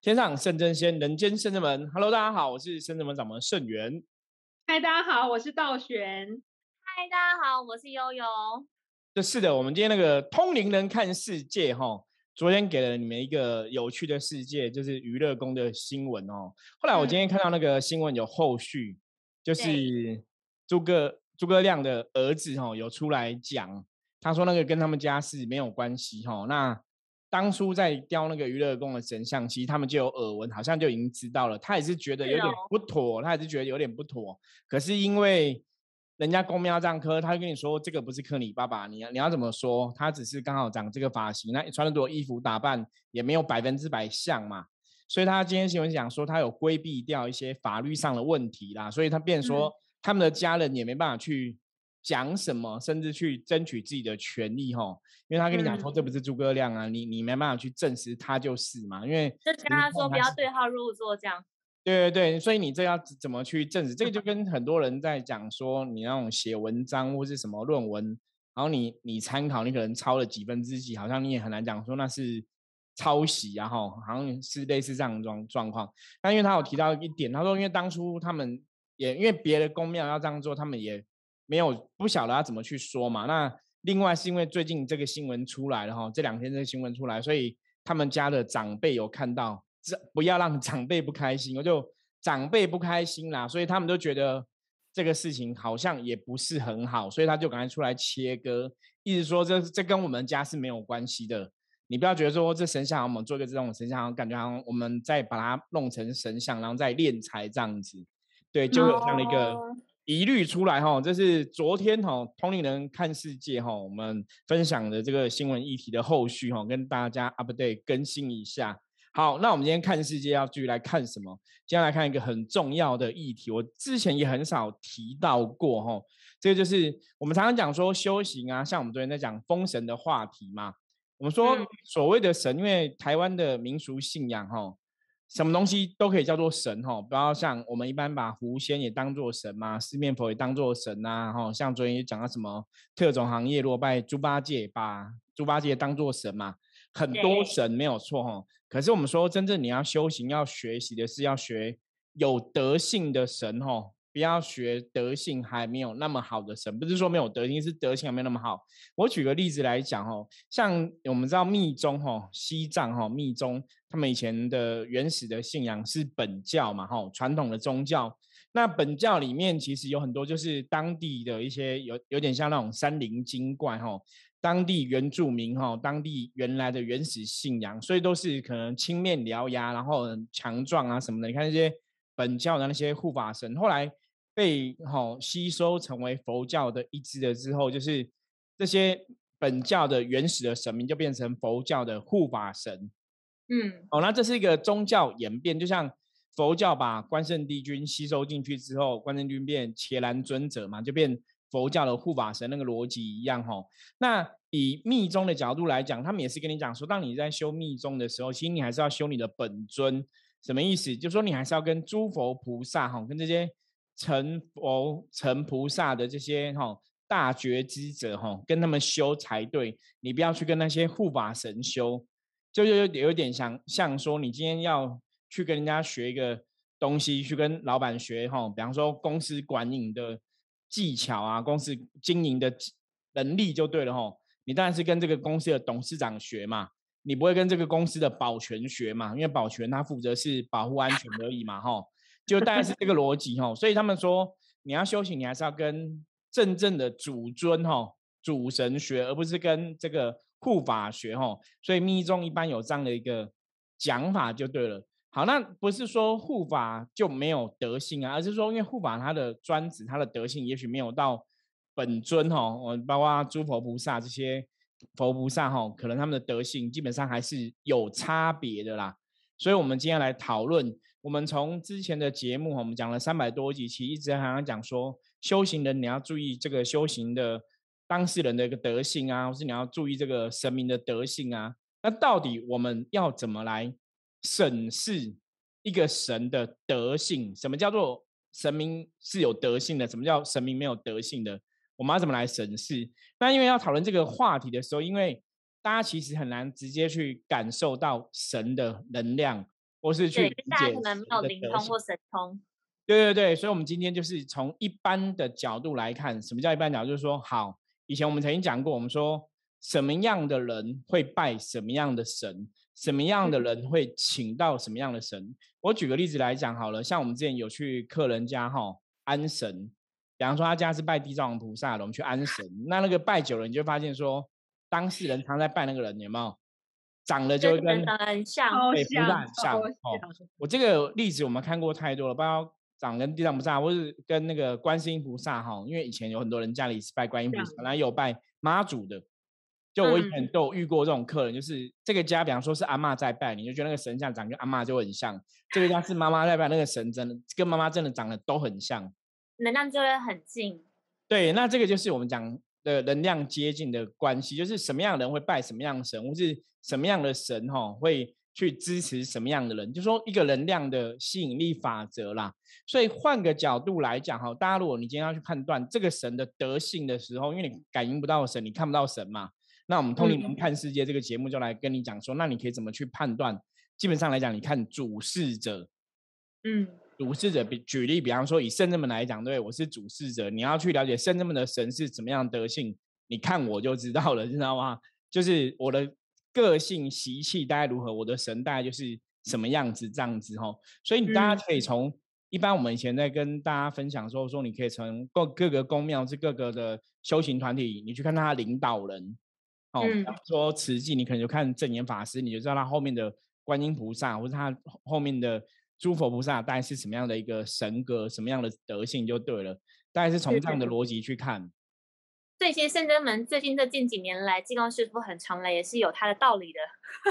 天上圣真仙，人间圣真门。Hello，大家好，我是圣真门掌门圣元。嗨，大家好，我是道玄。嗨，大家好，我是悠悠。是的，我们今天那个通灵人看世界哈，昨天给了你们一个有趣的世界，就是娱乐宫的新闻哦。后来我今天看到那个新闻有后续，就是诸葛诸葛亮的儿子哈有出来讲，他说那个跟他们家是没有关系哈。那当初在雕那个娱乐宫的神像，其实他们就有耳闻，好像就已经知道了。他也是觉得有点不妥，他也是觉得有点不妥。可是因为人家公庙这样磕，他就跟你说这个不是磕你爸爸，你你要怎么说？他只是刚好长这个发型，那穿的多衣服打扮也没有百分之百像嘛。所以他今天新闻讲说他有规避掉一些法律上的问题啦，所以他变说他们的家人也没办法去。讲什么，甚至去争取自己的权利，哈，因为他跟你讲说这不是诸葛亮啊，你你没办法去证实他就是嘛，因为就跟他说不要对号入座这样。对对对，所以你这要怎么去证实？这个就 跟很多人在讲说，你那种写文章或是什么论文，然后你你参考，你可能抄了几分之几，好像你也很难讲说那是抄袭啊，哈，好像是类似这样状状况。但因为他有提到一点，他说因为当初他们也因为别的宫庙要这样做，他们也。没有不晓得要怎么去说嘛？那另外是因为最近这个新闻出来了哈，这两天这个新闻出来，所以他们家的长辈有看到，这不要让长辈不开心，我就长辈不开心啦，所以他们都觉得这个事情好像也不是很好，所以他就赶快出来切割，意思说这这跟我们家是没有关系的，你不要觉得说这神像我们做一个这种神像，感觉好像我们再把它弄成神像，然后再敛财这样子，对，就有这样的一个。疑虑出来哈，这是昨天哈通灵人看世界哈，我们分享的这个新闻议题的后续哈，跟大家 update 更新一下。好，那我们今天看世界要继续来看什么？接下来看一个很重要的议题，我之前也很少提到过哈，这个就是我们常常讲说修行啊，像我们昨天在讲封神的话题嘛，我们说所谓的神，因为台湾的民俗信仰哈。什么东西都可以叫做神哈，不要像我们一般把狐仙也当做神嘛，四面佛也当做神呐哈。像昨天也讲到什么特种行业，落败猪八戒，把猪八戒当做神嘛，很多神没有错哈。可是我们说，真正你要修行、要学习的是要学有德性的神哈。不要学德性还没有那么好的神，不是说没有德性，是德性还没有那么好。我举个例子来讲哦，像我们知道密宗哈，西藏哈，密宗他们以前的原始的信仰是本教嘛哈，传统的宗教。那本教里面其实有很多就是当地的一些有有点像那种山灵精怪哈，当地原住民哈，当地原来的原始信仰，所以都是可能青面獠牙，然后很强壮啊什么的。你看那些本教的那些护法神，后来。被哈吸收成为佛教的一支了之后，就是这些本教的原始的神明就变成佛教的护法神。嗯，哦，那这是一个宗教演变，就像佛教把关圣帝君吸收进去之后，关圣帝君变伽蓝尊者嘛，就变佛教的护法神那个逻辑一样哈。那以密宗的角度来讲，他们也是跟你讲说，当你在修密宗的时候，其实你还是要修你的本尊。什么意思？就说你还是要跟诸佛菩萨哈，跟这些。成佛成菩萨的这些哈大觉知者哈，跟他们修才对。你不要去跟那些护法神修，就有有点像像说，你今天要去跟人家学一个东西，去跟老板学哈，比方说公司管理的技巧啊，公司经营的能力就对了哈。你当然是跟这个公司的董事长学嘛，你不会跟这个公司的保全学嘛，因为保全他负责是保护安全而已嘛哈。就大概是这个逻辑哈，所以他们说你要修行，你还是要跟真正的主尊哈、主神学，而不是跟这个护法学哈。所以密宗一般有这样的一个讲法就对了。好，那不是说护法就没有德性啊，而是说因为护法他的专职、他的德性也许没有到本尊哈，我包括诸佛菩萨这些佛菩萨哈，可能他们的德性基本上还是有差别的啦。所以我们今天来讨论。我们从之前的节目，我们讲了三百多集，其实一直好像讲说，修行人你要注意这个修行的当事人的一个德性啊，或是你要注意这个神明的德性啊。那到底我们要怎么来审视一个神的德性？什么叫做神明是有德性的？什么叫神明没有德性的？我们要怎么来审视？那因为要讨论这个话题的时候，因为大家其实很难直接去感受到神的能量。或是去大家解可能没神的德性有灵通或神通。对对对，所以，我们今天就是从一般的角度来看，什么叫一般角度？就是说，好，以前我们曾经讲过，我们说什么样的人会拜什么样的神，什么样的人会请到什么样的神。我举个例子来讲好了，像我们之前有去客人家哈安神，比方说他家是拜地藏王菩萨的，我们去安神，那那个拜久了，你就发现说，当事人常在拜那个人，有没有？长得就跟很像，超对菩萨很像哦我这个例子我们看过太多了，包括长跟地藏菩萨，或是跟那个观世音菩萨哈，因为以前有很多人家里是拜观音菩萨，然后也有拜妈祖的。就我以前嗯都有遇过这种客人，就是这个家，比方说是阿嬷在拜，你就觉得那个神像长跟阿嬷就很像；这个家是妈妈在拜，那个神真的跟妈妈真的长得都很像。能量就会很近。对，那这个就是我们讲的能量接近的关系，就是什么样的人会拜什么样的神，或是什么样的神哈、会去支持什么样的人，就说一个能量的吸引力法则啦。所以换个角度来讲哈，大家如果你今天要去判断这个神的德性的时候，因为你感应不到神，你看不到神嘛，那我们通灵人嗯看世界这个节目就来跟你讲说，那你可以怎么去判断？基本上来讲，你看主事者，嗯，主事者，比举例，比方说以圣人们来讲，对我是主事者，你要去了解圣人们的神是怎么样德性，你看我就知道了，知道吗？就是我的个性习气大概如何，我的神大概就是什么样子这样子哈。所以你大家可以从一般我们以前在跟大家分享说，说你可以从各各个宫庙是各个的修行团体，你去看他的领导人，哦，嗯说慈济，你可能就看正言法师，你就知道他后面的观音菩萨，或者他后后面的诸佛菩萨大概是什么样的一个神格，什么样的德性就对了。大概是从这样的逻辑去看。这些圣真门最近这近几年来，济公师傅很常来，也是有他的道理的。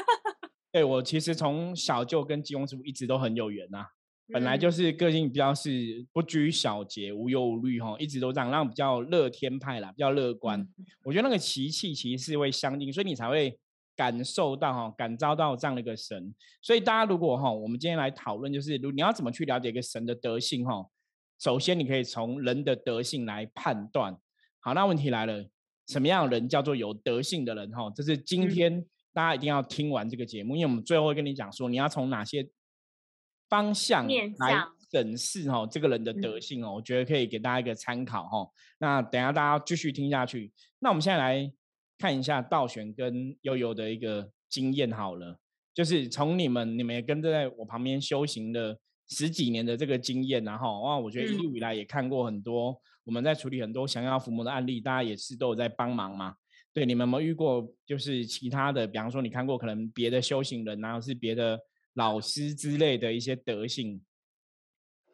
对我其实从小就跟济公师傅一直都很有缘呐、本来嗯就是个性比较是不拘小节、无忧无虑哈，一直都这样，让比较乐天派啦，比较乐观。嗯我觉得那个习气其实是会相近，所以你才会感受到哈，感召到这样的一个神。所以大家如果哈，我们今天来讨论，就是如你要怎么去了解一个神的德性哈，首先你可以从人的德性来判断。好，那问题来了，什么样的人叫做有德性的人哈？这是今嗯天大家一定要听完这个节目，因为我们最后会跟你讲说，你要从哪些方向来审视哈这个人的德嗯性哦，我觉得可以给大家一个参考哈。那等一下大家继续听下去。那我们现在来看一下道玄跟悠悠的一个经验好了，就是从你们你们也跟着在我旁边修行了十几年的这个经验，然后哇，我觉得一嗯路以来也看过很多，我们在处理很多降妖伏魔的案例，大家也是都有在帮忙嘛。对，你们有没有遇过就是其他的，比方说你看过可能别的修行人，然后是别的老师之类的一些德性？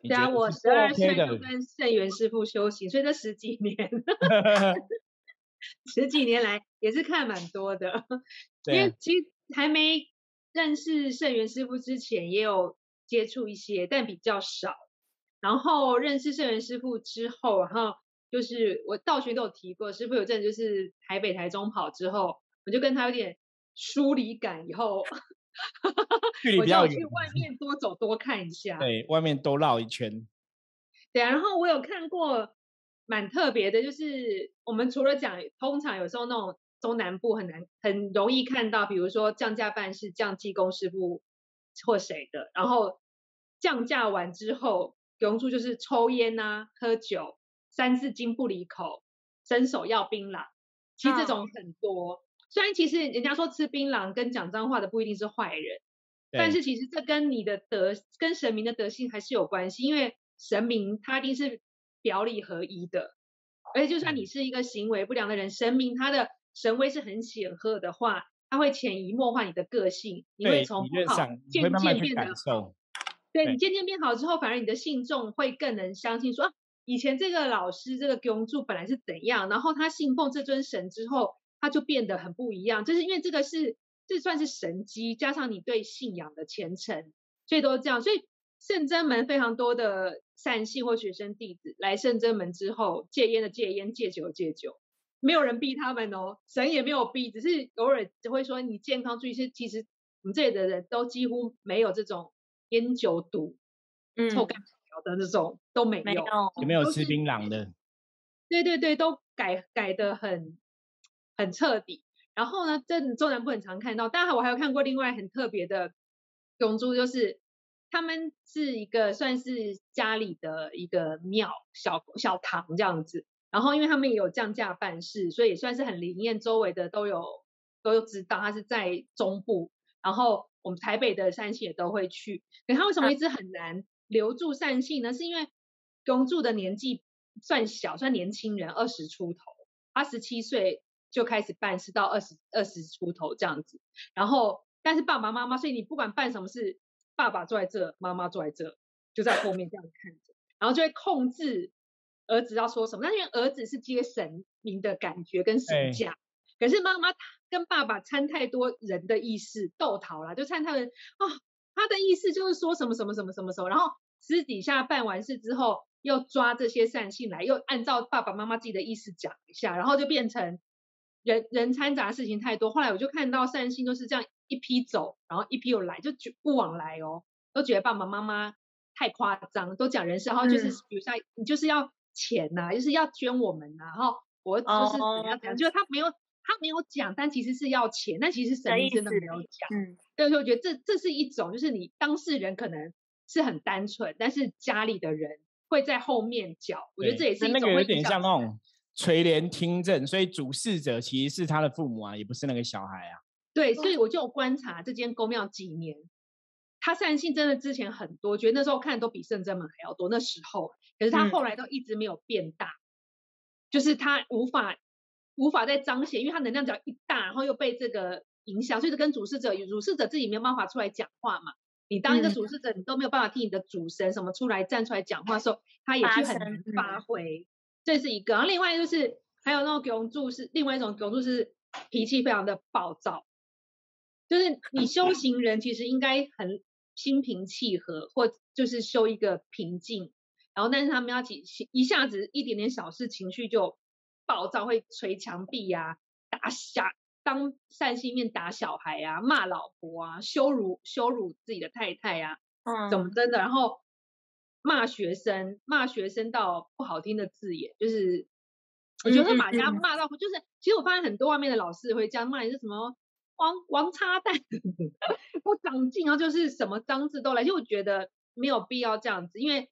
你对啊，我十二岁就，跟圣元师傅修行，所以这十几年 十几年来也是看蛮多的。因为其实还没认识圣元师傅之前，也有接触一些，但比较少。然后认识圣元师傅之后，然后就是我道学都有提过，师傅有阵就是台北、台中跑之后，我就跟他有点疏离感，以后距离我比较远就去，外 面多走多看一下。对，外面多绕一圈。对啊，然后我有看过蛮特别的，就是我们除了讲，通常有时候那种中南部很难很容易看到，比如说降价办事降技工师傅或谁的，然后降价完之后，永住就是抽烟呐、喝酒，三字经不离口，伸手要槟榔，其实这种很多。虽然其实人家说吃槟榔跟讲脏话的不一定是坏人。但是其实这跟你的德、跟神明的德性还是有关系，因为神明他一定是表里合一的，而且就算你是一个行为不良的人，神明他的神威是很显赫的话，他会潜移默化你的个性，你会从不好你渐会慢慢去渐变得好。对对你渐渐变好之后，反而你的信众会更能相信说，啊以前这个老师这个公主本来是怎样，然后他信奉这尊神之后，他就变得很不一样。就是因为这个是这算是神机，加上你对信仰的虔诚，所以都这样。所以圣真门非常多的善信或学生弟子来圣真门之后，戒烟的戒烟，戒酒的戒酒。没有人逼他们哦，神也没有逼，只是偶尔只会说你健康注意。是其实我们这里的人都几乎没有这种烟酒赌、嗯，臭干条的这种都没有。没有，有没有吃槟榔的？对对对，都改改的很很彻底。然后呢，这中南部很常看到，当然我还有看过另外很特别的永珠，就是他们是一个算是家里的一个庙小小堂这样子，然后因为他们也有降价办事，所以也算是很灵验，周围的都有都有知道他是在中部，然后我们台北的善信也都会去。可他为什么一直很难留住善信呢？是因为公住的年纪算小，算年轻人，二十出头，他十七岁就开始办事，到二十二十出头这样子，然后但是爸爸妈妈，所以你不管办什么事。爸爸坐在这，妈妈坐在这，就在后面这样看着，然后就会控制儿子要说什么。那因为儿子是接神明的感觉跟神价，可是妈妈跟爸爸掺太多人的意思，斗逃了，就掺他们啊，他的意思就是说什么什么什么什么什么，然后私底下办完事之后，又抓这些善信来，又按照爸爸妈妈自己的意思讲一下，然后就变成人人掺杂事情太多。后来我就看到善信都是这样。一批走，然后一批又来，就不往来哦，都觉得爸爸妈妈太夸张，都讲人事，然后就是比如像你就是要钱呐，就是要捐我们呐，然后我就是怎样怎样，就是他没有他没有讲，但其实是要钱，但其实神明真的没有讲，嗯，所以我觉得这这是一种，就是你当事人可能是很单纯，但是家里的人会在后面搅，我觉得这也是一种有点像那种垂帘听政，所以主事者其实是他的父母啊，也不是那个小孩啊。对，所以我就观察这间公庙几年，他善信真的之前很多，觉得那时候看都比圣真门还要多。那时候，可是他后来都一直没有变大，就是他无法无法再彰显，因为他能量只要一大，然后又被这个影响，所以就跟主事者，主事者自己没有办法出来讲话嘛。你当一个主事者，你都没有办法替你的主神什么出来站出来讲话的时候，他也去很难发挥。这是一个，然后另外就是还有那种永柱是另外一种永柱是脾气非常的暴躁。就是你修行人其实应该很心平气和，或就是修一个平静，然后但是他们要起一下子一点点小事情绪就暴躁，会捶墙壁呀，打小当善心面打小孩啊，骂老婆啊，羞辱羞辱自己的太太啊，嗯，怎么真的，然后骂学生，骂学生到不好听的字眼，就是我觉得把人家骂到，就是其实我发现很多外面的老师会这样骂，你是什么？王王叉蛋不长进，然后就是什么脏字都来，就我觉得没有必要这样子，因为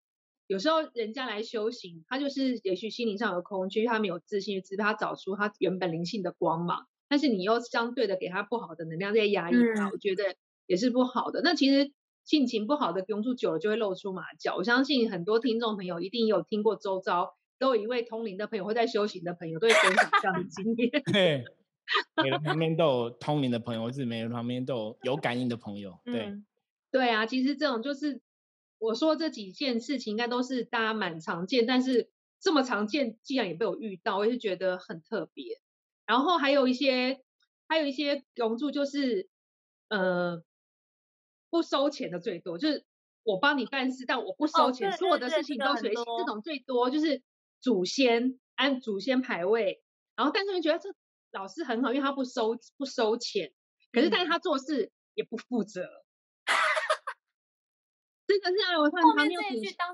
有时候人家来修行，他就是也许心灵上有空虚，他没有自信，只是他找出他原本灵性的光芒，但是你又相对的给他不好的能量在压抑他，我觉得也是不好的。那其实性情不好的用处久了就会露出马脚，我相信很多听众朋友一定有听过周遭都有一位通灵的朋友或在修行的朋友都会分享这样的经验。每人旁边都有通灵的朋友，或是每人旁边都有有感应的朋友。对，对啊，其实这种就是我说这几件事情，应该都是大家蛮常见，但是这么常见，既然也被我遇到，我也是觉得很特别。然后还有一些，还有一些龙柱，就是呃不收钱的最多，就是我帮你办事，但我不收钱，所有的事情都随心。这种最多就是祖先按祖先排位，然后但是你觉得这。老师很好，因为他不收不收钱，可是但是他做事也不负责，真的是啊！我看他没有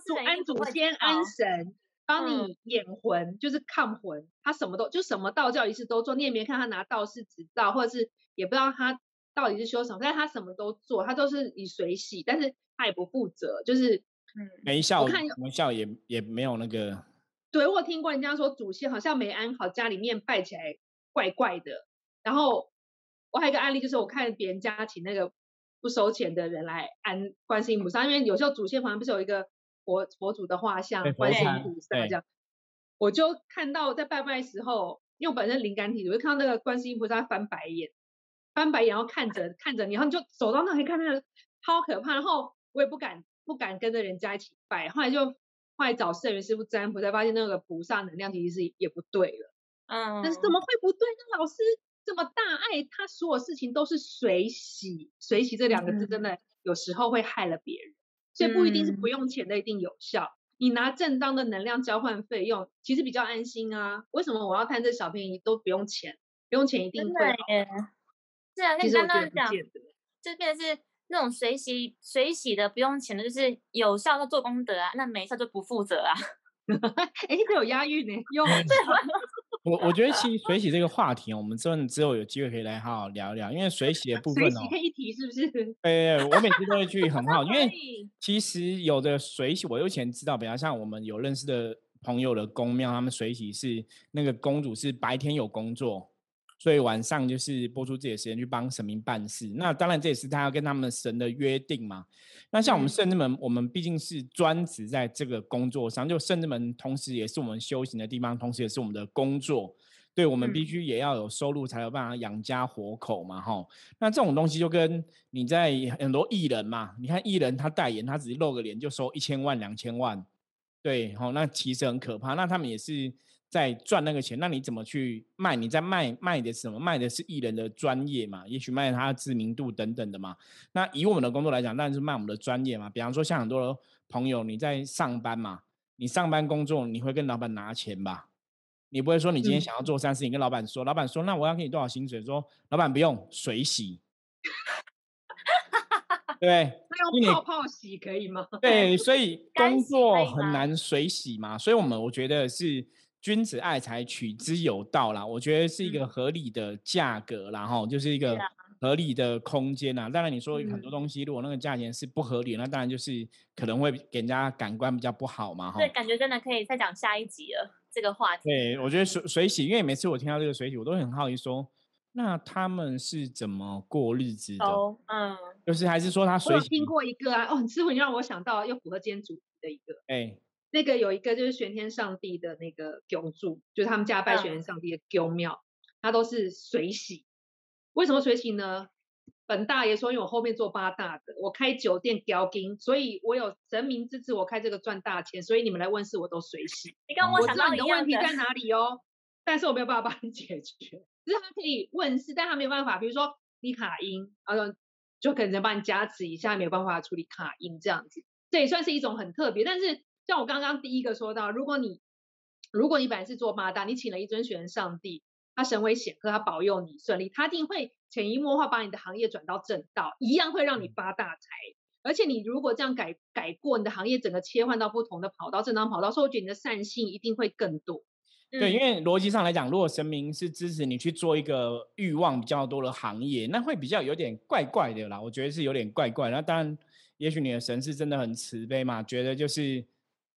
祖安祖先安。神，帮你演魂，就是抗魂，他什么都就什么道教仪式都做，你也没看他拿道士执照，或者是也不知道他到底是修什么，但是他什么都做，他都是以水洗，但是他也不负责，就是嗯。没效，我看没效也也没有那个，对我听过人家说祖先好像没安好，家里面拜起来。怪怪的，然后我还有一个案例，就是我看别人家请那个不收钱的人来安观世音菩萨，因为有时候祖先旁边不是有一个佛佛祖的画像，观世音菩萨这样，我就看到在拜拜时候，因为我本身灵感体，我就看到那个观世音菩萨翻白眼，翻白眼，然后看着看着你，然后你就走到那里看那个超可怕，然后我也不敢不敢跟着人家一起拜，后来就后来找圣元师傅占卜，才发现那个菩萨能量其实是也不对了。嗯，但是怎么会不对？呢老师这么大爱，他所有事情都是随喜，随喜这两个字真的有时候会害了别人，所以不一定是不用钱的一定有效。你拿正当的能量交换费用，其实比较安心啊。为什么我要贪这小便宜都不用钱？不用钱一定会。是啊，你刚刚讲，就变成是那种水洗水洗的不用钱的，就是有效的做功德啊，那没效就不负责啊。哎，这有押韵呢，用 我我觉得其实水洗这个话题，我们真的之后有机会可以来好好聊一聊，因为水洗的部分哦，水洗可以一提是不是？对对，我每次都会去很好，因为 其实有的水洗，我以前知道，比方像我们有认识的朋友的公庙，他们水洗是那个公主是白天有工作。所以晚上就是播出自己的时间去帮神明办事，那当然这也是他要跟他们神的约定嘛。那像我们圣智门，我们毕竟是专职在这个工作上，就圣智门同时也是我们修行的地方，同时也是我们的工作。对我们必须也要有收入，才有办法养家活口嘛，吼。那这种东西就跟你在很多艺人嘛，你看艺人他代言，他只是露个脸就收一千万、两千万，对，好，那其实很可怕。那他们也是。在赚那个钱，那你怎么去卖？你在卖卖的是什么？卖的是艺人的专业嘛？也许卖他的知名度等等的嘛。那以我们的工作来讲，当然是卖我们的专业嘛。比方说，像很多朋友你在上班嘛，你上班工作你会跟老板拿钱吧？你不会说你今天想要做三事，你跟老板说，老板说那我要给你多少薪水？说老板不用水洗，对，那用泡泡洗可以吗？对，所以 工作很难水洗嘛。所以我们我觉得是。君子爱财，取之有道啦。我觉得是一个合理的价格，然后就是一个合理的空间呐。当然，你说很多东西，如果那个价钱是不合理，那当然就是可能会给人家感官比较不好嘛。对，感觉真的可以再讲下一集了这个话题。对，我觉得水水洗，因为每次我听到这个水洗，我都很好奇，说那他们是怎么过日子的？嗯，就是还是说他水洗？听过一个啊，哦，师傅，你让我想到又符合今天主题的一个，哎。那个有一个就是玄天上帝的那个供柱，就是他们家拜玄天上帝的供庙，它都是水洗。为什么水洗呢？本大爷说，因为我后面做八大的，我开酒店雕金，所以我有神明支持我开这个赚大钱，所以你们来问事我都水洗。你跟我知道你的问题在哪里哦，但是我没有办法帮你解决。就是他可以问事，但他没有办法，比如说你卡音，呃，就可能帮你加持一下，没有办法处理卡音这样子，这也算是一种很特别，但是。像我刚刚第一个说到，如果你如果你本来是做八大，你请了一尊玄上帝，他神威显赫，他保佑你顺利，他一定会潜移默化把你的行业转到正道，一样会让你发大财。而且你如果这样改改过，你的行业整个切换到不同的跑道，正当跑道，所以我觉得你的善性一定会更多。对，因为逻辑上来讲，如果神明是支持你去做一个欲望比较多的行业，那会比较有点怪怪的啦。我觉得是有点怪怪。那当然，也许你的神是真的很慈悲嘛，觉得就是。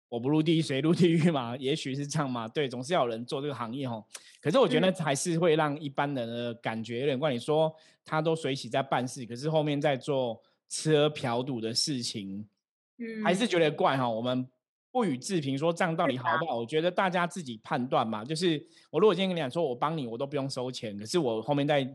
我不入地狱谁入地狱嘛？也许是这样嘛。对，总是要有人做这个行业吼。可是我觉得还是会让一般人的感觉有点怪。你说他都随喜在办事，可是后面在做吃喝嫖赌的事情，嗯，还是觉得怪哈。我们不予置评，说这样到底好不好？我觉得大家自己判断嘛。就是我如果今天跟你讲说，我帮你，我都不用收钱，可是我后面在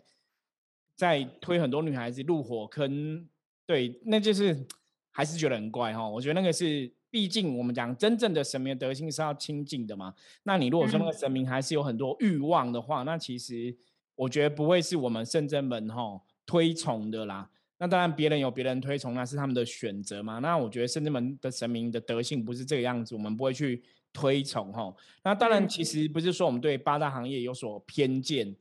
在推很多女孩子入火坑，对，那就是还是觉得很怪哈。我觉得那个是。毕竟我们讲真正的神明德性是要清净的嘛。那你如果说那个神明还是有很多欲望的话，那其实我觉得不会是我们圣真门吼推崇的啦。那当然别人有别人推崇，那是他们的选择嘛。那我觉得圣真门的神明的德性不是这个样子，我们不会去推崇吼。那当然其实不是说我们对八大行业有所偏见，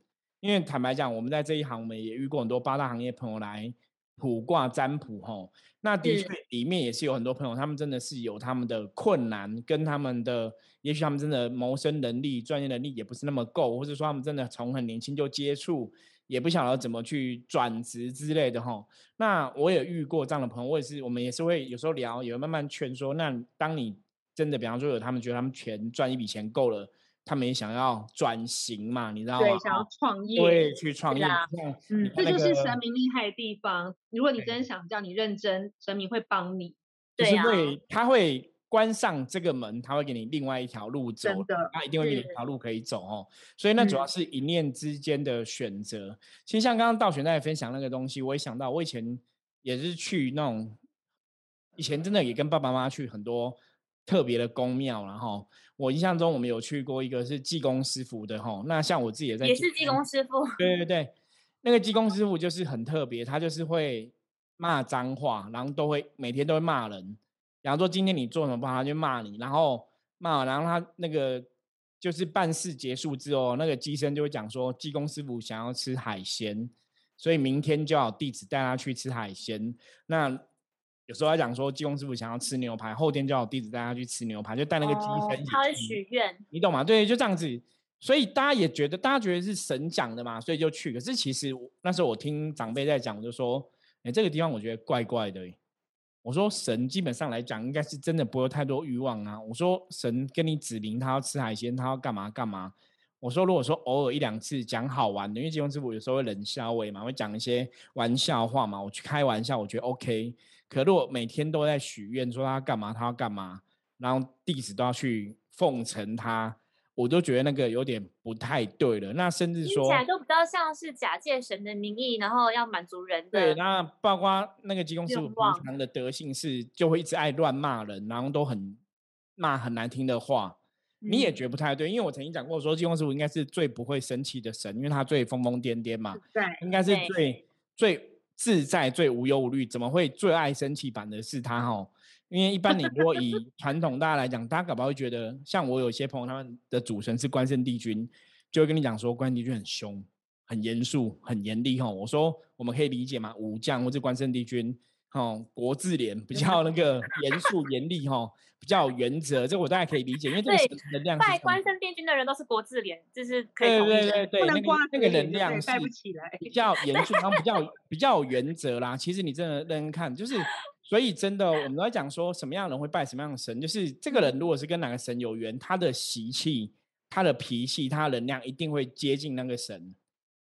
因为坦白讲，我们在这一行我们也遇过很多八大行业朋友来。卜卦占卜吼，那的确里面也是有很多朋友，他们真的是有他们的困难，跟他们的，也许他们真的谋生能力、专业能力也不是那么够，或者说他们真的从很年轻就接触，也不晓得怎么去转职之类的吼。那我也遇过这样的朋友，我也是，我们也是会有时候聊，也会慢慢劝说。那当你真的，比方说有他们觉得他们钱赚一笔钱够了。他们也想要转型嘛，你知道吗？对，想要创业，对，去创业。嗯，这就是神明厉害的地方。如果你真的想叫你认真，神明会帮你。对啊，他会关上这个门，他会给你另外一条路走。真的，他一定会给你一条路可以走哦。所以那主要是一念之间的选择。其实像刚刚道玄在分享那个东西，我也想到，我以前也是去那种，以前真的也跟爸爸妈妈去很多。特别的宫庙，然后我印象中我们有去过一个是济公师傅的哈，那像我自己也在也是济公师傅，对对。对，那个济公师傅就是很特别，他就是会骂脏话，然后都会每天都会骂人，然后说今天你做什么不好，他就骂你，然后骂，然后他那个就是办事结束之后，那个机身就会讲说济公师傅想要吃海鲜，所以明天就要弟子带他去吃海鲜，那。有时候他讲说，济公师傅想要吃牛排，后天叫弟子带他去吃牛排，就带那个鸡身。他会许愿，你懂吗？对，就这样子。所以大家也觉得，大家觉得是神讲的嘛，所以就去。可是其实那时候我听长辈在讲，就说，哎，这个地方我觉得怪怪的。我说神基本上来讲，应该是真的不会太多欲望啊。我说神跟你指明他要吃海鲜，他要干嘛干嘛。我说如果说偶尔一两次讲好玩的，因为金庸师傅有时候会冷笑话嘛，会讲一些玩笑话嘛，我去开玩笑，我觉得 OK。可如果每天都在许愿说他干嘛，他要干嘛，然后弟子都要去奉承他。我都觉得那个有点不太对了，那甚至说，起来都比较像是假借神的名义，然后要满足人的。对，那包括那个济公师傅平常的德性是，就会一直爱乱骂人，然后都很骂很难听的话，你也觉得不太对。因为我曾经讲过，说济公师傅应该是最不会生气的神，因为他最疯疯癫癫嘛，对，应该是最最自在、最无忧无虑，怎么会最爱生气版的是他哈？因为一般你如果以 传统大家来讲，大家搞不好会觉得，像我有些朋友，他们的主神是关圣帝君，就会跟你讲说，关圣帝君很凶、很严肃、很严厉哈。我说我们可以理解吗，武将或者关圣帝君，哈，国字脸比较那个严肃严厉哈，比较有原则，这我大概可以理解，因为这个能量拜关圣殿君的人都是国字脸，就是可以对对对对，那个那个能量是比较严肃，然后比较 比较有原则啦。其实你真的认真看，就是。所以真的，我们都在讲说什么样的人会拜什么样的神，就是这个人如果是跟哪个神有缘，他的习气、他的脾气、他的能量一定会接近那个神。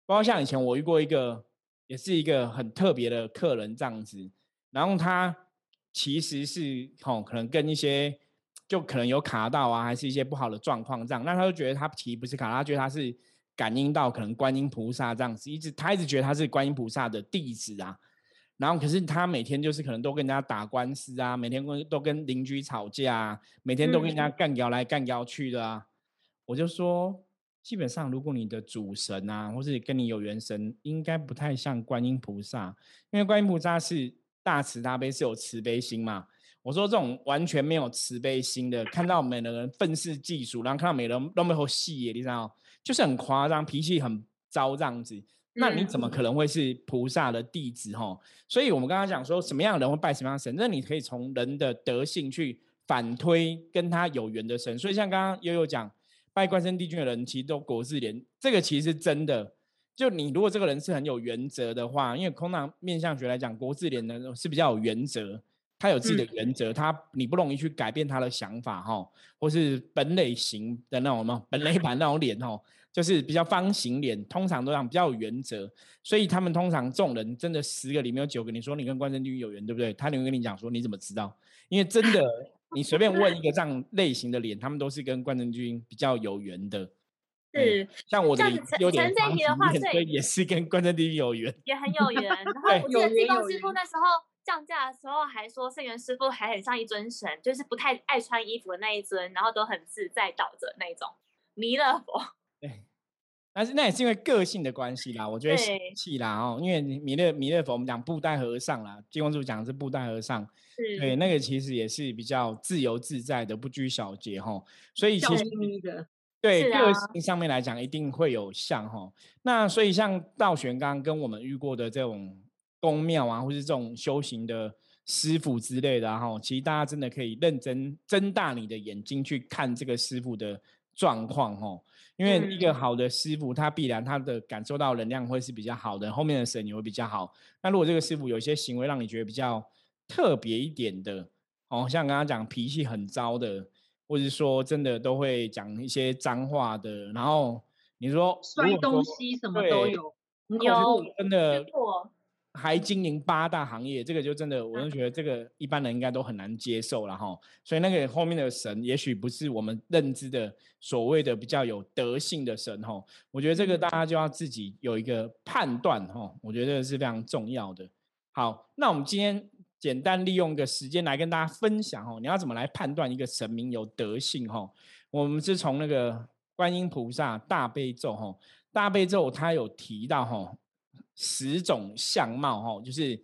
包括像以前我遇过一个，也是一个很特别的客人这样子，然后他其实是哦，可能跟一些就可能有卡到啊，还是一些不好的状况这样，那他就觉得他其实不是卡，他觉得他是感应到可能观音菩萨这样子，一直他一直觉得他是观音菩萨的弟子啊。然后，可是他每天就是可能都跟人家打官司啊，每天跟都跟邻居吵架，每天都跟人家干掉来干掉去的啊。我就说，基本上如果你的主神啊，或是跟你有缘神，应该不太像观音菩萨，因为观音菩萨是大慈大悲，是有慈悲心嘛。我说这种完全没有慈悲心的，看到每个人愤世嫉俗，然后看到每个人都没有戏耶，你知道，就是很夸张，脾气很糟这样子。那你怎么可能会是菩萨的弟子哈？所以我们刚刚讲说，什么样的人会拜什么样的神？那你可以从人的德性去反推跟他有缘的神。所以像刚刚悠悠讲，拜关圣帝君的人其实都国字脸，这个其实是真的。就你如果这个人是很有原则的话，因为空囊面相学来讲，国字脸呢是比较有原则，他有自己的原则，他你不容易去改变他的想法哈，或是本垒型的那种什么本垒版那种脸哦。就是比较方形脸，通常都样比较有原则，所以他们通常这种人真的十个里面有九个，你说你跟关正军有缘，对不对？他能跟你讲说你怎么知道？因为真的，你随便问一个这样类型的脸，他们都是跟关正军比较有缘的。是，像我的有点方形脸，所以也是跟关圣帝君有缘，也很有缘。然 后我记得济公师傅那。时候降价的时候，还说圣元师傅还很像一尊神，就是不太爱穿衣服的那一尊，然后都很自在倒着那种弥勒佛。对，但是那也是因为个性的关系啦，我觉得气啦哦，因为弥勒弥勒佛，我们讲布袋和尚啦，金公主讲的是布袋和尚，对，那个其实也是比较自由自在的，不拘小节哈，所以其实对个性上面来讲，一定会有像哈。那所以像道玄刚刚跟我们遇过的这种宫庙啊，或是这种修行的师傅之类的哈，其实大家真的可以认真睁大你的眼睛去看这个师傅的状况哈。因为一个好的师傅，他必然他的感受到能量会是比较好的，后面的神也会比较好。那如果这个师傅有一些行为让你觉得比较特别一点的，哦，像刚刚讲脾气很糟的，或者说真的都会讲一些脏话的，然后你说摔东西什么都有，有真的。还经营八大行业，这个就真的，我就觉得这个一般人应该都很难接受了哈。所以那个后面的神，也许不是我们认知的所谓的比较有德性的神哈。我觉得这个大家就要自己有一个判断哈。我觉得是非常重要的。好，那我们今天简单利用一个时间来跟大家分享哈，你要怎么来判断一个神明有德性哈？我们是从那个观音菩萨大悲咒哈，大悲咒它有提到哈。十种相貌哈，就是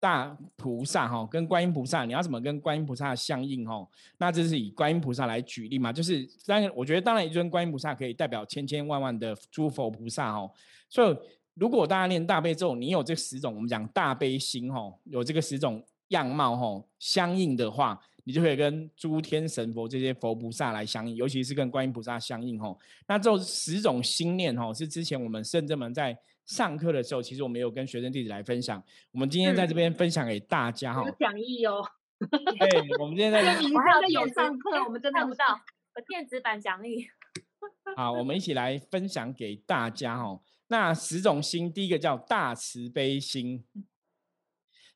大菩萨哈，跟观音菩萨，你要怎么跟观音菩萨相应哈？那这是以观音菩萨来举例嘛？就是当然，我觉得当然一尊观音菩萨可以代表千千万万的诸佛菩萨哈。所以如果大家念大悲咒，你有这十种，我们讲大悲心吼，有这个十种样貌吼，相应的话，你就可以跟诸天神佛这些佛菩萨来相应，尤其是跟观音菩萨相应吼。那这十种心念吼，是之前我们圣者们在上课的时候，其实我们有跟学生弟子来分享。我们今天在这边分享给大家哈，有讲义哦。对，我们今天在 我还有上课，我们真的看不到，电子版讲义。好，我们一起来分享给大家哈。那十种心，第一个叫大慈悲心。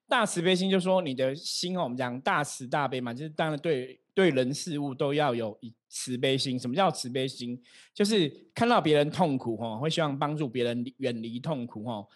大慈悲心就说你的心哦，我们讲大慈大悲嘛，就是当然对对人事物都要有慈悲心。什么叫慈悲心？就是看到别人痛苦哦，会希望帮助别人远离痛苦哦，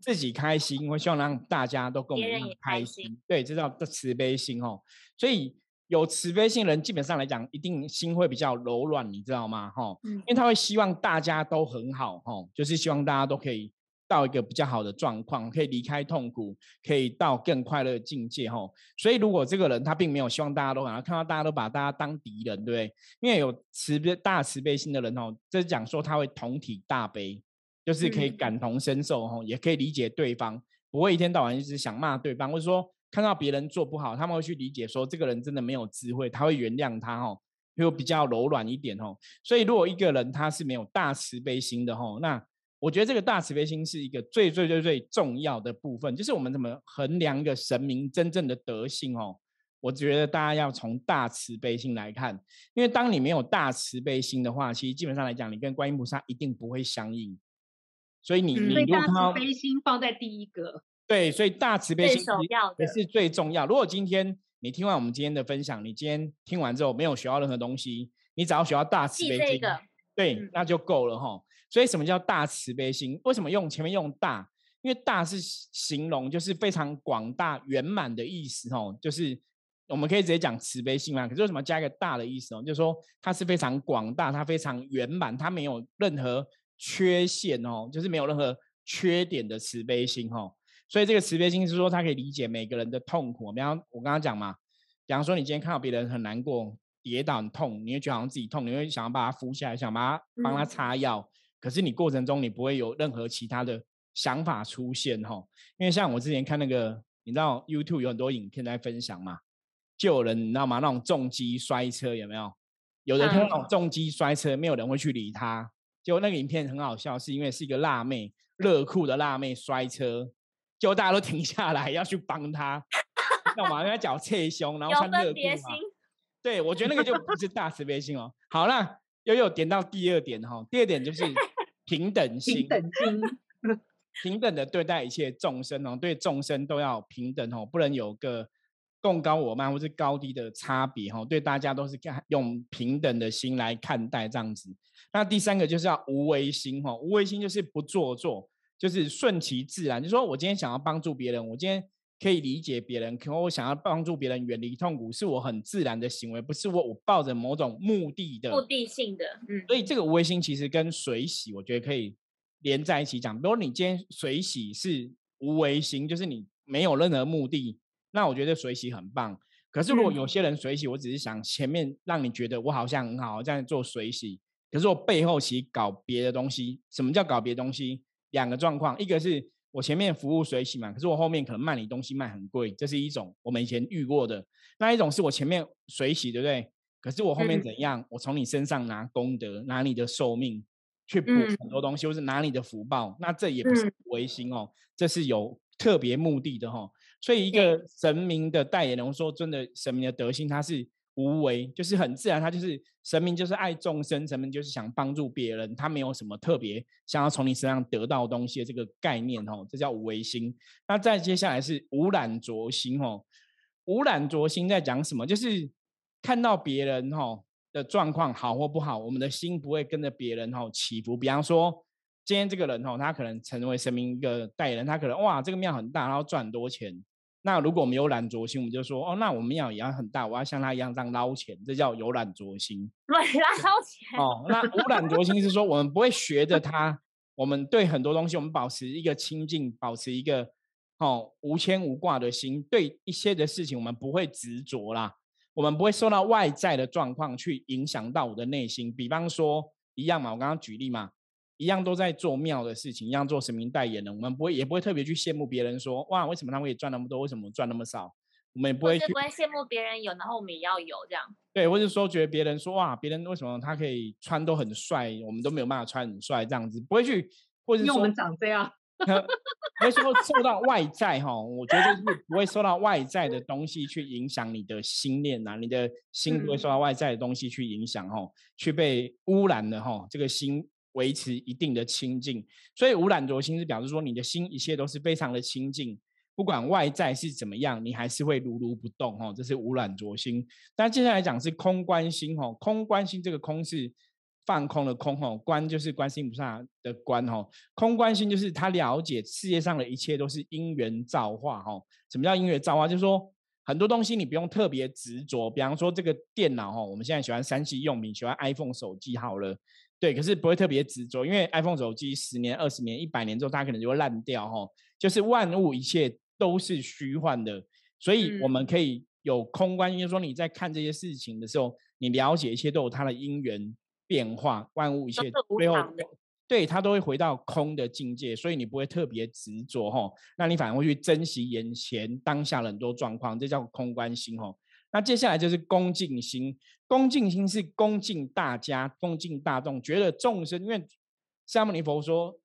自己开心会希望让大家都跟我们一样开心。对，这叫慈悲心哦。所以有慈悲心人，基本上来讲，一定心会比较柔软，你知道吗？哈，因为他会希望大家都很好哈，就是希望大家都可以。到一个比较好的状况，可以离开痛苦，可以到更快乐的境界吼。所以如果这个人他并没有希望大家都好，看到大家都把大家当敌人，对不对？因为有慈悲大慈悲心的人哦，这是讲说他会同体大悲，就是可以感同身受吼，也可以理解对方，不会一天到晚一直想骂对方，或者说看到别人做不好，他们会去理解说这个人真的没有智慧，他会原谅他吼，又比较柔软一点吼。所以如果一个人他是没有大慈悲心的吼，那我觉得这个大慈悲心是一个最最最最重要的部分，就是我们怎么衡量一个神明真正的德性哦。我觉得大家要从大慈悲心来看，因为当你没有大慈悲心的话，其实基本上来讲，你跟观音菩萨一定不会相应。所以你你如果大慈悲心放在第一个，对，所以大慈悲心也是最重要。如果今天你听完我们今天的分享，你今天听完之后没有学到任何东西，你只要学到大慈悲心，对，那就够了哈。所以什么叫大慈悲心？为什么用前面用大？因为大是形容就是非常广大圆满的意思哦，就是我们可以直接讲慈悲心嘛。可是为什么加一个大的意思哦？就是说它是非常广大，它非常圆满，它没有任何缺陷哦，就是没有任何缺点的慈悲心哦。所以这个慈悲心是说它可以理解每个人的痛苦。比方我刚刚讲嘛，比方说你今天看到别人很难过、跌倒很痛，你会觉得好像自己痛，你会想要把他扶起来，想把他帮他擦药。可是你过程中你不会有任何其他的想法出现哈，因为像我之前看那个，你知道 YouTube 有很多影片在分享嘛，就有人你知道吗？那种重击摔车有没有？有人那种重击摔车，没有人会去理他。结果那个影片很好笑，是因为是一个辣妹，热酷的辣妹摔车，结果大家都停下来要去帮她，干嘛？因为脚侧胸，然后穿热裤嘛。对，我觉得那个就不是大慈悲心哦。好了。又有点到第二点哈，第二点就是 平等心，平等心，平等的对待一切众生哦，对众生都要平等哦，不能有个共高我慢或是高低的差别哈，对大家都是看用平等的心来看待这样子。那第三个就是要无为心哈，无为心就是不做作，就是顺其自然，就说我今天想要帮助别人，我今天。可以理解别人，可我想要帮助别人远离痛苦，是我很自然的行为，不是我我抱着某种目的的目的性的。嗯，所以这个无为心其实跟水洗，我觉得可以连在一起讲。比如你今天水洗是无为心，就是你没有任何目的，那我觉得水洗很棒。可是如果有些人水洗，我只是想前面让你觉得我好像很好这样做水洗，可是我背后其实搞别的东西。什么叫搞别的东西？两个状况，一个是。我前面服务水洗嘛，可是我后面可能卖你东西卖很贵，这是一种我们以前遇过的。那一种是我前面水洗，对不对？可是我后面怎样？我从你身上拿功德，拿你的寿命去补很多东西，或是拿你的福报，那这也不是违心哦，这是有特别目的的哈。所以一个神明的代言人说，真的神明的德性，他是。无为就是很自然，他就是神明，就是爱众生，神明就是想帮助别人，他没有什么特别想要从你身上得到东西的这个概念哦，这叫无为心。那再接下来是无染浊心哦，无染浊心在讲什么？就是看到别人哈的状况好或不好，我们的心不会跟着别人哈起伏。比方说，今天这个人哈，他可能成为神明一个代言人，他可能哇，这个庙很大，然后赚很多钱。那如果我们有懒惰心，我们就说哦，那我们要也要很大，我要像他一样这样捞钱，这叫有懒惰心。对，捞钱。哦，那无懒惰心是说我们不会学着他，我们对很多东西我们保持一个清净，保持一个哦无牵无挂的心，对一些的事情我们不会执着啦，我们不会受到外在的状况去影响到我的内心。比方说一样嘛，我刚刚举例嘛。一样都在做庙的事情，一样做神明代言人，我们不会也不会特别去羡慕别人说哇，为什么他可以赚那么多，为什么赚那么少？我们也不会去不会羡慕别人有，然后我们也要有这样。对，或者说觉得别人说哇，别人为什么他可以穿都很帅，我们都没有办法穿很帅这样子，不会去，或者说我们长这样。不会说受到外在哈，我觉得就是不会受到外在的东西去影响你的心念呐，你的心不会受到外在的东西去影响哈，去被污染的哈，这个心维持一定的清净，所以无染浊心是表示说你的心一切都是非常的清净，不管外在是怎么样，你还是会如如不动哦，这是无染浊心。但接下来讲是空观心哦，空观心这个空是。放空的空吼，观就是观心菩萨的观吼，空观心就是他了解世界上的一切都是因缘造化吼。什么叫因缘造化？就是说很多东西你不用特别执着，比方说这个电脑吼，我们现在喜欢三 C 用品，喜欢 iPhone 手机好了，对，可是不会特别执着，因为 iPhone 手机十年、二十年、一百年之后，它可能就会烂掉吼。就是万物一切都是虚幻的，所以我们可以有空观，就是说你在看这些事情的时候，你了解一切都有它的因缘。变化，万物一切最后，对它都会回到空的境界，所以你不会特别执着哈，那你反而会去珍惜眼前当下的很多状况，这叫空观心哈。那接下来就是恭敬心，恭敬心是恭敬大家，恭敬大众，觉得众生，因为释迦牟尼佛说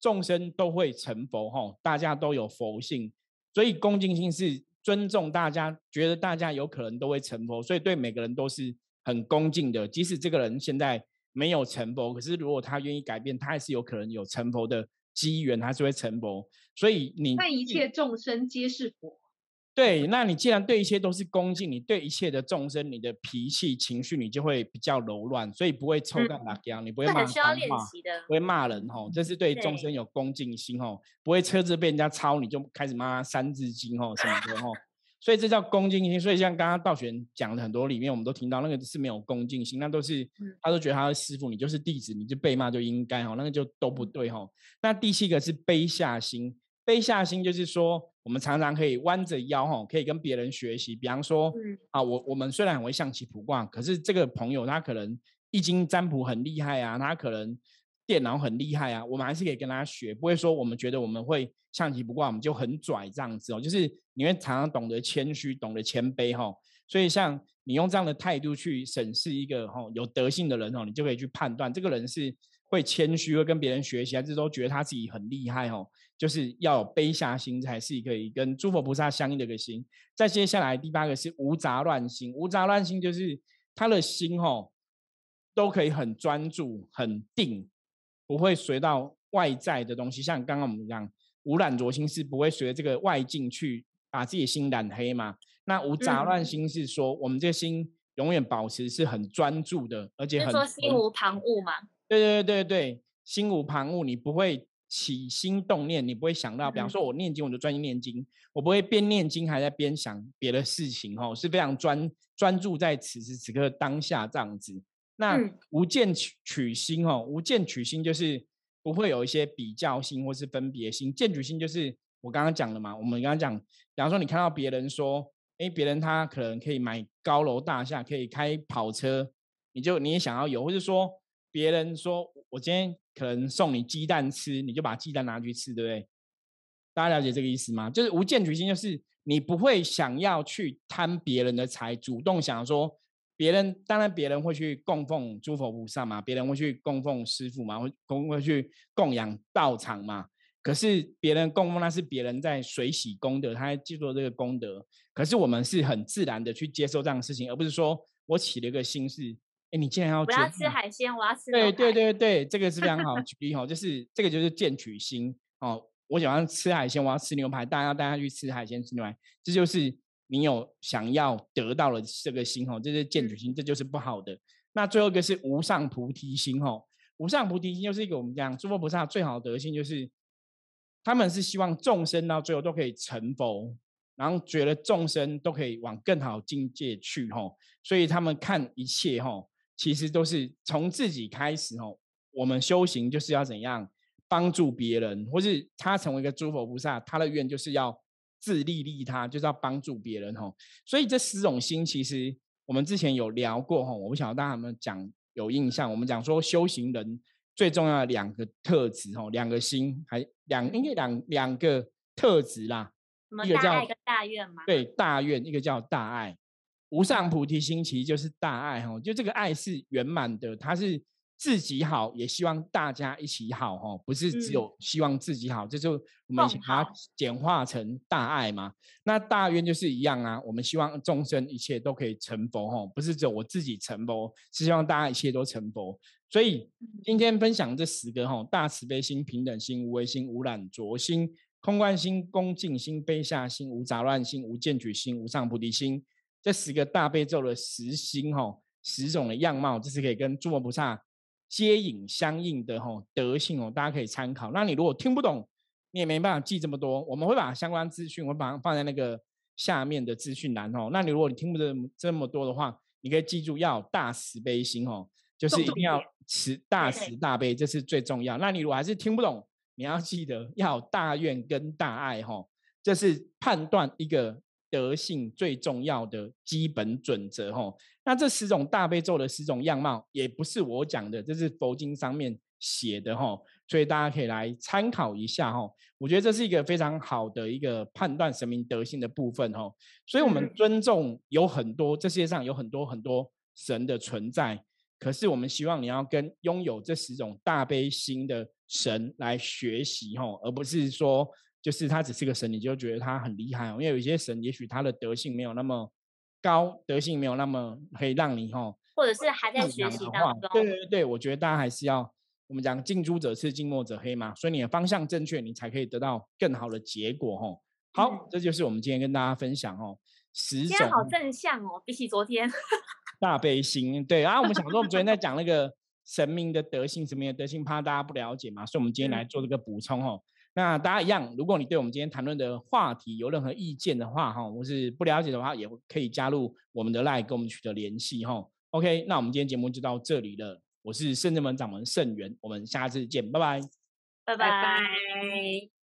众生都会成佛哈，大家都有佛性，所以恭敬心是尊重大家，觉得大家有可能都会成佛，所以对每个人都是。很恭敬的，即使这个人现在没有成佛，可是如果他愿意改变，他还是有可能有成佛的机缘，他是会成佛。所以你看一切众生皆是佛。对，那你既然对一切都是恭敬，你对一切的众生，你的脾气情绪你就会比较柔软，所以不会抽干打僵，你不会骂脏话，不会骂人吼，这是对众生有恭敬心吼，不会车子被人家抄你就开始骂三字经吼什么的吼。所以这叫恭敬心。所以像刚刚道玄讲的很多里面，我们都听到那个是没有恭敬心，那都是他都觉得他是师傅，你就是弟子，你就被骂就应该哈，那个就都不对哈。那第七个是卑下心，卑下心就是说，我们常常可以弯着腰哈，可以跟别人学习。比方说，啊，我我们虽然很会象棋卜卦，可是这个朋友他可能易经占卜很厉害啊，他可能。电脑很厉害啊，我们还是可以跟他学，不会说我们觉得我们会象棋卜卦，我们就很拽这样子哦。就是你会常常懂得谦虚，懂得谦卑哈。所以像你用这样的态度去审视一个哈有德性的人哦，你就可以去判断这个人是会谦虚，会跟别人学习，还是都觉得他自己很厉害哦。就是要有卑下心，才是可以跟诸佛菩萨相应的一个心。再接下来第八个是无杂乱心，无杂乱心就是他的心哈都可以很专注、很定。不会随到外在的东西，像刚刚我们讲无染浊心是不会随着这个外境去把自己心染黑嘛？那无杂乱心是说我们这个心永远保持是很专注的，而且很说心无旁骛嘛？对对对对对，心无旁骛，你不会起心动念，你不会想到，比方说我念经，我就专心念经，我不会边念经还在边想别的事情，哦，是非常专专注在此时此刻当下这样子。那无见取取心哦，无见取心就是不会有一些比较心或是分别心。见取心就是我刚刚讲的嘛，我们刚刚讲，比方说你看到别人说，哎，别人他可能可以买高楼大厦，可以开跑车，你就你也想要有，或者说别人说我今天可能送你鸡蛋吃，你就把鸡蛋拿去吃，对不对？大家了解这个意思吗？就是无见取心，就是你不会想要去贪别人的财，主动想说。别人当然，别人会去供奉诸佛菩萨嘛，别人会去供奉师傅嘛，会供会去供养道场嘛。可是别人供奉那是别人在水洗功德，他在记住这个功德。可是我们是很自然的去接受这样的事情，而不是说我起了一个心是，哎，你竟然要我要吃海鲜，我要吃对对对对，这个是非常好举例哈，就是这个就是见取心哦，我喜欢吃海鲜，我要吃牛排，大家要带他去吃海鲜吃牛排，这就是。你有想要得到了这个心哦，这是见取心，这就是不好的。那最后一个是无上菩提心哦，无上菩提心就是一个我们讲诸佛菩萨最好的德性，就是他们是希望众生到最后都可以成佛，然后觉得众生都可以往更好境界去吼，所以他们看一切吼，其实都是从自己开始吼。我们修行就是要怎样帮助别人，或是他成为一个诸佛菩萨，他的愿就是要。自利利他就是要帮助别人吼，所以这十种心其实我们之前有聊过吼，我不晓得大家有没有讲有印象？我们讲说修行人最重要的两个特质哦，两个心还两应该两两个特质啦，一个叫大愿嘛，对，大愿，一个叫大爱。无上菩提心其实就是大爱哈，就这个爱是圆满的，它是自己好，也希望大家一起好哈，不是只有希望自己好，这就我们把它简化成大爱嘛。那大愿就是一样啊，我们希望众生一切都可以成佛哈，不是只有我自己成佛，是希望大家一切都成佛。所以今天分享这十个哈，大慈悲心、平等心、无为心、无染浊心、空观心、恭敬心、卑下心、无杂乱心、无见取心、无上菩提心。这十个大悲咒的十心哈，十种的样貌，这是可以跟诸佛菩萨接引相应的哈德性哦，大家可以参考。那你如果听不懂，你也没办法记这么多，我们会把相关资讯我把它放在那个下面的资讯栏哦。那你如果你听不懂这么多的话，你可以记住要大慈悲心哦，就是一定要持大慈大悲，这是最重要。那你如果还是听不懂，你要记得要大愿跟大爱哈，这是判断一个。德性最重要的基本准则，吼，那这十种大悲咒的十种样貌，也不是我讲的，这是佛经上面写的，吼，所以大家可以来参考一下，吼，我觉得这是一个非常好的一个判断神明德性的部分，吼，所以我们尊重有很多，这世界上有很多很多神的存在，可是我们希望你要跟拥有这十种大悲心的神来学习，吼，而不是说。就是他只是个神，你就觉得他很厉害哦。因为有一些神，也许他的德性没有那么高，德性没有那么可以让你吼，或者是还在学习当中。对对对，我觉得大家还是要我们讲近朱者赤，近墨者黑嘛。所以你的方向正确，你才可以得到更好的结果吼。好，这就是我们今天跟大家分享哦，十种好正向哦，比起昨天 大悲心。对啊，我们想说，我们昨天在讲那个神明的德性，神明的德性怕大家不了解嘛，所以我们今天来做这个补充哦。那大家一样，如果你对我们今天谈论的话题有任何意见的话，哈，或是不了解的话，也可以加入我们的 LINE 跟我们取得联系，哈。OK，那我们今天节目就到这里了。我是圣智门掌门圣元，我们下次见，拜拜，拜拜。